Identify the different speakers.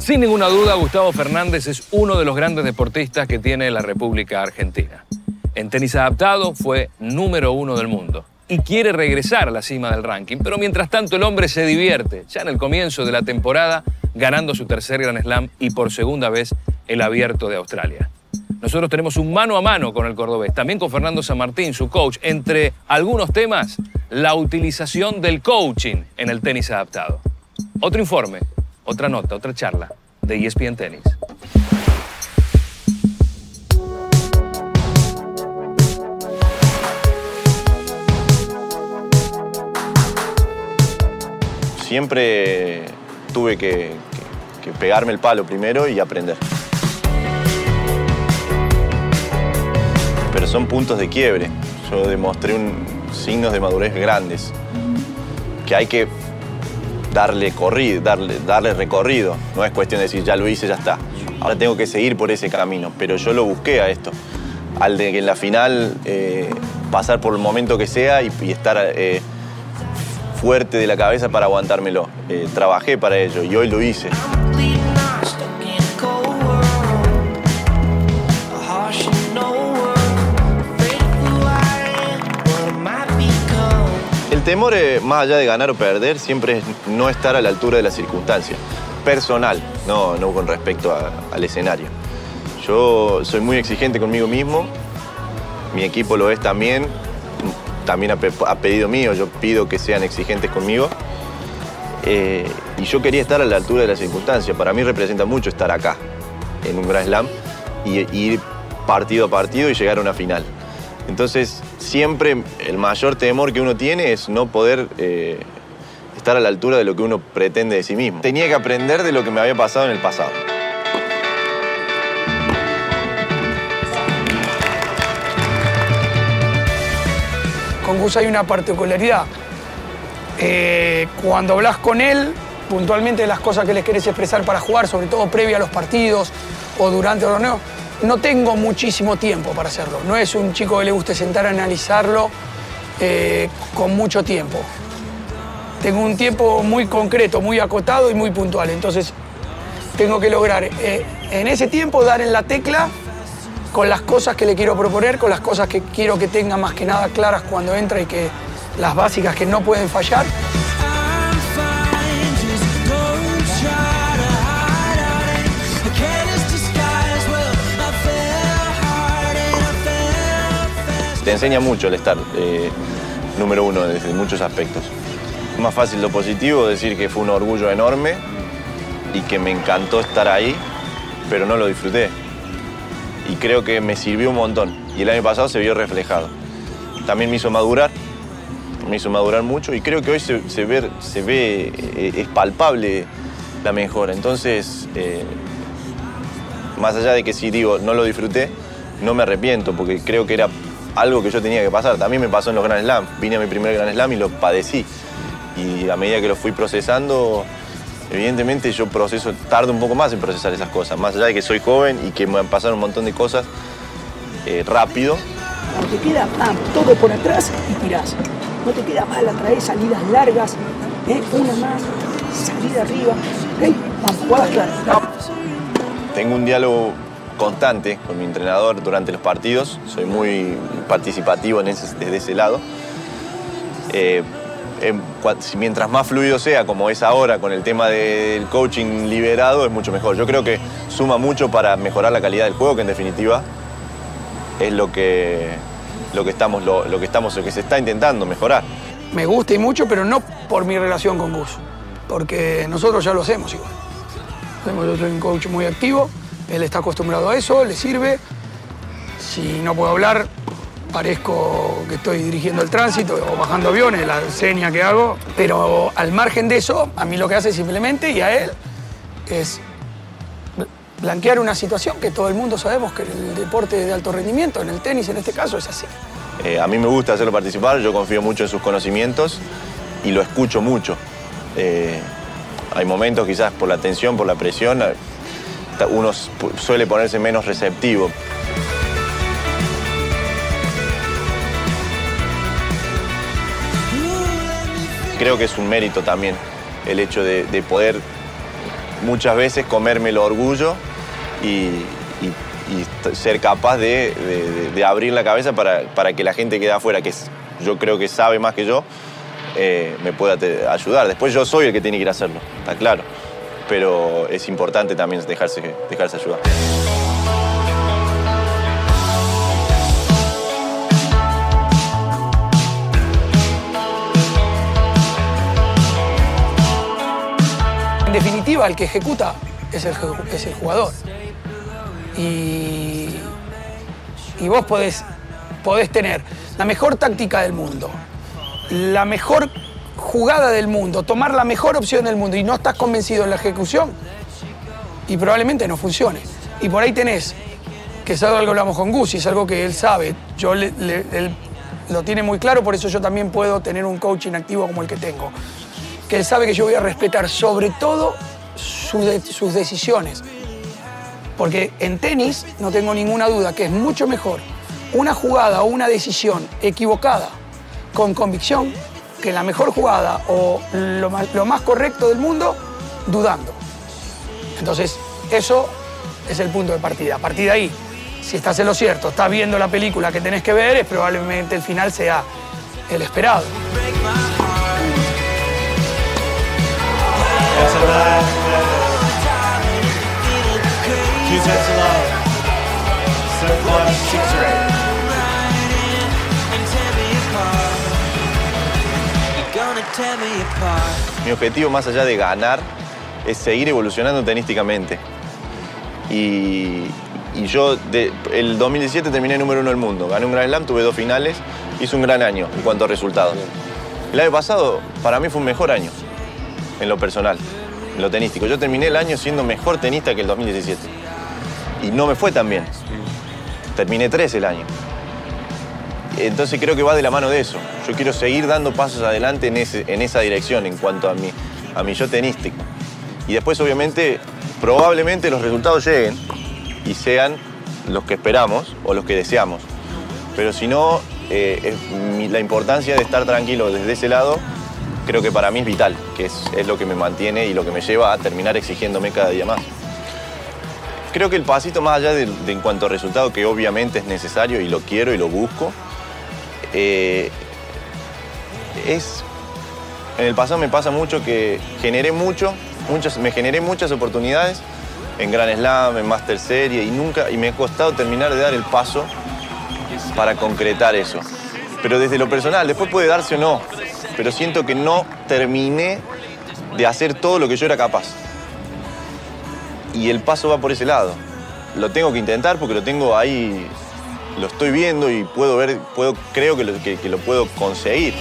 Speaker 1: Sin ninguna duda, Gustavo Fernández es uno de los grandes deportistas que tiene la República Argentina. En tenis adaptado fue número uno del mundo. Y quiere regresar a la cima del ranking, pero mientras tanto el hombre se divierte, ya en el comienzo de la temporada, ganando su tercer Grand Slam y por segunda vez el abierto de Australia. Nosotros tenemos un mano a mano con el cordobés, también con Fernando San Martín, su coach, entre algunos temas, la utilización del coaching en el tenis adaptado. Otro informe, otra nota, otra charla de ESPN Tenis.
Speaker 2: Siempre tuve que, que pegarme el palo primero y aprender. Pero son puntos de quiebre. Yo demostré un, signos de madurez grandes que hay que darle, corrido, darle, darle recorrido. No es cuestión de decir, ya lo hice, ya está. Ahora tengo que seguir por ese camino. Pero yo lo busqué a esto. Al de que en la final eh, pasar por el momento que sea y, estar eh, fuerte de la cabeza para aguantármelo. Eh, trabajé para ello y hoy lo hice. El temor, eh, más allá de ganar o perder, siempre es no estar a la altura de la circunstancia. Personal, no, no con respecto al escenario. Yo soy muy exigente conmigo mismo, mi equipo lo es también, también a, pedido mío, yo pido que sean exigentes conmigo. Eh, y yo quería estar a la altura de la circunstancia. Para mí representa mucho estar acá, en un Grand Slam, y ir partido a partido y llegar a una final. Entonces, siempre el mayor temor que uno tiene es no poder eh, estar a la altura de lo que uno pretende de sí mismo. Tenía que aprender de lo que me había pasado en el pasado.
Speaker 3: Con Gus hay una particularidad. Eh, cuando hablas con él, puntualmente las cosas que le querés expresar para jugar, sobre todo previo a los partidos o durante el torneo, no tengo muchísimo tiempo para hacerlo. No es un chico que le guste sentar a analizarlo eh, con mucho tiempo. Tengo un tiempo muy concreto, muy acotado y muy puntual. Entonces, tengo que lograr eh, en ese tiempo dar en la tecla con las cosas que le quiero proponer, con las cosas que quiero que tenga más que nada claras cuando entra y que las básicas que no pueden fallar.
Speaker 2: Te enseña mucho el estar eh, número uno desde muchos aspectos. Más fácil lo positivo, decir que fue un orgullo enorme y que me encantó estar ahí, pero no lo disfruté. Y creo que me sirvió un montón. Y el año pasado se vio reflejado. También me hizo madurar, me hizo madurar mucho y creo que hoy se, ve, se ve eh, es palpable la mejora. Entonces, eh, más allá de que si digo no lo disfruté, no me arrepiento porque creo que era algo que yo tenía que pasar. También me pasó en los Grand Slam. Vine a mi primer Grand Slam y lo padecí. Y a medida que lo fui procesando, evidentemente yo proceso, tardo un poco más en procesar esas cosas. Más allá de que soy joven y que me han pasado un montón de cosas eh, rápido.
Speaker 3: No te queda todo por atrás y tirás. No te queda mal, traes salidas largas, ¿eh? una más, salida arriba, ¿eh?
Speaker 2: Tengo un diálogo constante con mi entrenador durante los partidos. Soy muy participativo desde ese lado. Eh, mientras más fluido sea, como es ahora con el tema del coaching liberado, es mucho mejor. Yo creo que suma mucho para mejorar la calidad del juego, que en definitiva es lo que, lo que, estamos, lo, que, estamos, lo que se está intentando mejorar.
Speaker 3: Me gusta y mucho, pero no por mi relación con Gus, porque nosotros ya lo hacemos igual. Yo soy un coach muy activo, él está acostumbrado a eso, le sirve. Si no puedo hablar, parezco que estoy dirigiendo el tránsito o bajando aviones, la seña que hago. Pero al margen de eso, a mí lo que hace simplemente y a él es blanquear una situación que todo el mundo sabemos que en el deporte de alto rendimiento, en el tenis en este caso, es así.
Speaker 2: Eh, a mí me gusta hacerlo participar, yo confío mucho en sus conocimientos y lo escucho mucho. Eh, hay momentos quizás por la tensión, por la presión, uno suele ponerse menos receptivo. Creo que es un mérito también el hecho de, poder muchas veces comerme el orgullo y, ser capaz de, abrir la cabeza para, que la gente que da afuera, que yo creo que sabe más que yo, eh, me pueda ayudar. Después yo soy el que tiene que ir a hacerlo, está claro. Pero es importante también dejarse, dejarse ayudar.
Speaker 3: En definitiva, el que ejecuta es el, jugador. Y, vos podés, tener la mejor táctica del mundo, la mejor jugada del mundo, tomar la mejor opción del mundo y no estás convencido en la ejecución, y probablemente no funcione. Y por ahí tenés, que es algo que hablamos con Gus y es algo que él sabe, yo él lo tiene muy claro, por eso yo también puedo tener un coaching activo como el que tengo, que sabe que yo voy a respetar sobre todo sus decisiones. Porque en tenis no tengo ninguna duda que es mucho mejor una jugada o una decisión equivocada con convicción que la mejor jugada o lo más, correcto del mundo dudando. Entonces, eso es el punto de partida. A partir de ahí, si estás en lo cierto, estás viendo la película que tenés que ver, es probablemente el final sea el esperado.
Speaker 2: Mi objetivo más allá de ganar es seguir evolucionando tenísticamente. Y, yo, el 2017 terminé número uno del mundo, gané un gran slam, tuve dos finales, hice un gran año en cuanto a resultados. El año pasado para mí fue un mejor año, en lo personal, en lo tenístico. Yo terminé el año siendo mejor tenista que el 2017. Y no me fue tan bien. Terminé tres el año. Entonces creo que va de la mano de eso. Yo quiero seguir dando pasos adelante en, esa dirección en cuanto a mi, a yo tenístico. Y después, obviamente, probablemente los resultados lleguen y sean los que esperamos o los que deseamos. Pero si no, eh, la importancia de estar tranquilo desde ese lado creo que para mí es vital, que es, lo que me mantiene y lo que me lleva a terminar exigiéndome cada día más. Creo que el pasito más allá de, en cuanto a resultado, que obviamente es necesario y lo quiero y lo busco, eh, es, en el pasado me pasa mucho que generé mucho, muchas, me generé muchas oportunidades en Gran Slam, en Master Serie y nunca, y me ha costado terminar de dar el paso para concretar eso. Pero desde lo personal, después puede darse o no, pero siento que no terminé de hacer todo lo que yo era capaz. Y el paso va por ese lado. Lo tengo que intentar porque lo tengo ahí lo estoy viendo y puedo ver, puedo, creo que lo, que, que lo puedo conseguir.